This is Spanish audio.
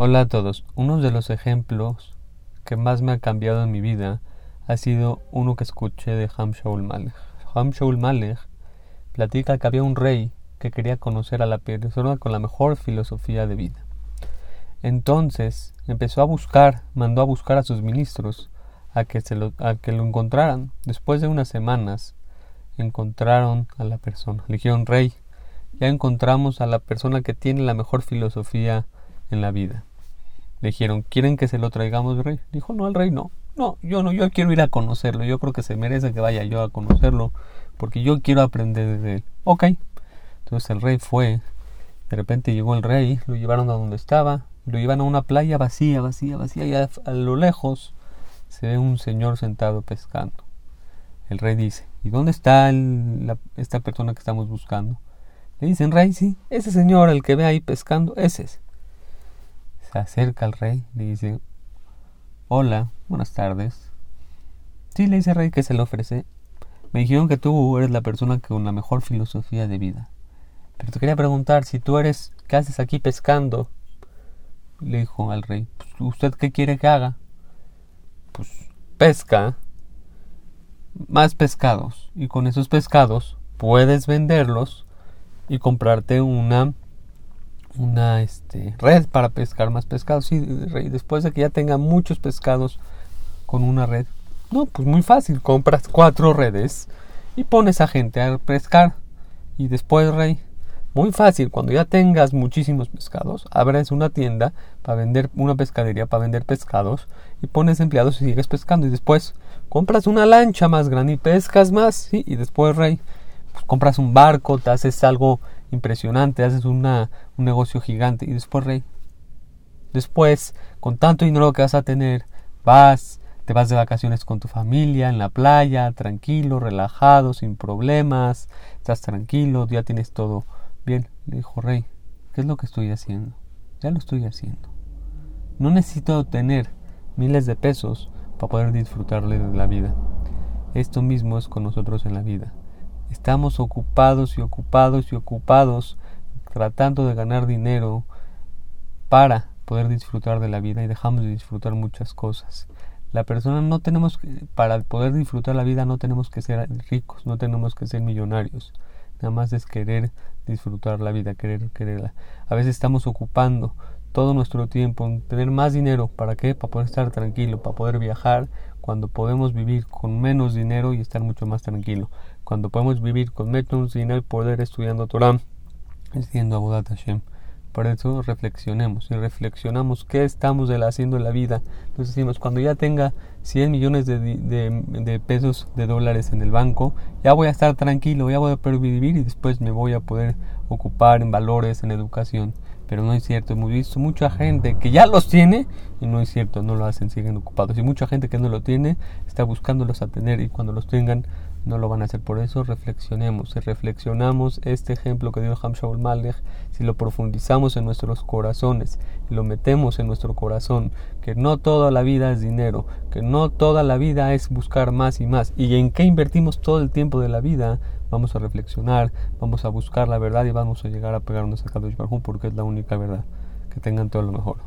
Hola a todos. Uno de los ejemplos que más me ha cambiado en mi vida ha sido uno que escuché de Ham Shaul Malek. Ham Shaul Malek platica que había un rey que quería conocer a la persona con la mejor filosofía de vida. Entonces empezó a buscar, mandó a buscar a sus ministros a que, se lo, a que lo encontraran. Después de unas semanas encontraron a la persona. Le dijeron, rey, ya encontramos a la persona que tiene la mejor filosofía en la vida. Le dijeron, ¿quieren que se lo traigamos, rey? Dijo, no, el rey no. No, yo no, yo quiero ir a conocerlo. Yo creo que se merece que vaya yo a conocerlo porque yo quiero aprender de él. Ok. Entonces el rey fue. De repente llegó el rey, lo llevaron a donde estaba, lo llevan a una playa vacía, vacía, vacía, y a, lo lejos se ve un señor sentado pescando. El rey dice, ¿y dónde está esta persona que estamos buscando? Le dicen, rey, sí, ese señor, el que ve ahí pescando, ese es. Se acerca al rey, le dice, hola, buenas tardes. Sí, le dice el rey que se le ofrece. Me dijeron que tú eres la persona con la mejor filosofía de vida. Pero te quería preguntar, si tú eres, ¿qué haces aquí pescando? Le dijo al rey, pues, ¿usted qué quiere que haga? Pues pesca más pescados. Y con esos pescados puedes venderlos y comprarte una una este, red para pescar más pescados. Y después de que ya tenga muchos pescados con una red, no, pues muy fácil, compras cuatro redes y pones a gente a pescar. Y después, rey, muy fácil, cuando ya tengas muchísimos pescados, abres una tienda para vender, una pescadería para vender pescados y pones empleados y sigues pescando. Y después compras una lancha más grande y pescas más. Y después, rey, pues compras un barco, te haces algo impresionante, haces una, un negocio gigante y después, rey, después, con tanto dinero que vas a tener, vas, te vas de vacaciones con tu familia, en la playa, tranquilo, relajado, sin problemas, estás tranquilo, ya tienes todo bien. Le dijo, rey, ¿qué es lo que estoy haciendo? Ya lo estoy haciendo. No necesito tener miles de pesos para poder disfrutarle de la vida. Esto mismo es con nosotros en la vida. Estamos ocupados y ocupados y ocupados tratando de ganar dinero para poder disfrutar de la vida y dejamos de disfrutar muchas cosas. La persona no tenemos para poder disfrutar la vida no tenemos que ser ricos, no tenemos que ser millonarios. Nada más es querer disfrutar la vida, querer quererla. A veces estamos ocupando todo nuestro tiempo en tener más dinero, ¿para qué? Para poder estar tranquilo, para poder viajar, cuando podemos vivir con menos dinero y estar mucho más tranquilo. Cuando podemos vivir con menos dinero y poder estudiando Torah, estudiando Abodat Hashem. Por eso reflexionemos y reflexionamos qué estamos haciendo en la vida. Entonces decimos, cuando ya tenga 100 millones de, de, pesos de dólares en el banco, ya voy a estar tranquilo, ya voy a poder vivir y después me voy a poder ocupar en valores, en educación pero no es cierto. Hemos visto mucha gente que ya los tiene y no es cierto, no lo hacen, siguen ocupados. Y mucha gente que no lo tiene está buscándolos a tener y cuando los tengan no lo van a hacer. Por eso reflexionemos. Si reflexionamos este ejemplo que dio Hamshaul Malek, si lo profundizamos en nuestros corazones y lo metemos en nuestro corazón, que no toda la vida es dinero, que no toda la vida es buscar más y más, y en qué invertimos todo el tiempo de la vida, vamos a reflexionar, vamos a buscar la verdad y vamos a llegar a pegarnos a Kadosh Barhum porque es la única verdad. Que tengan todo lo mejor.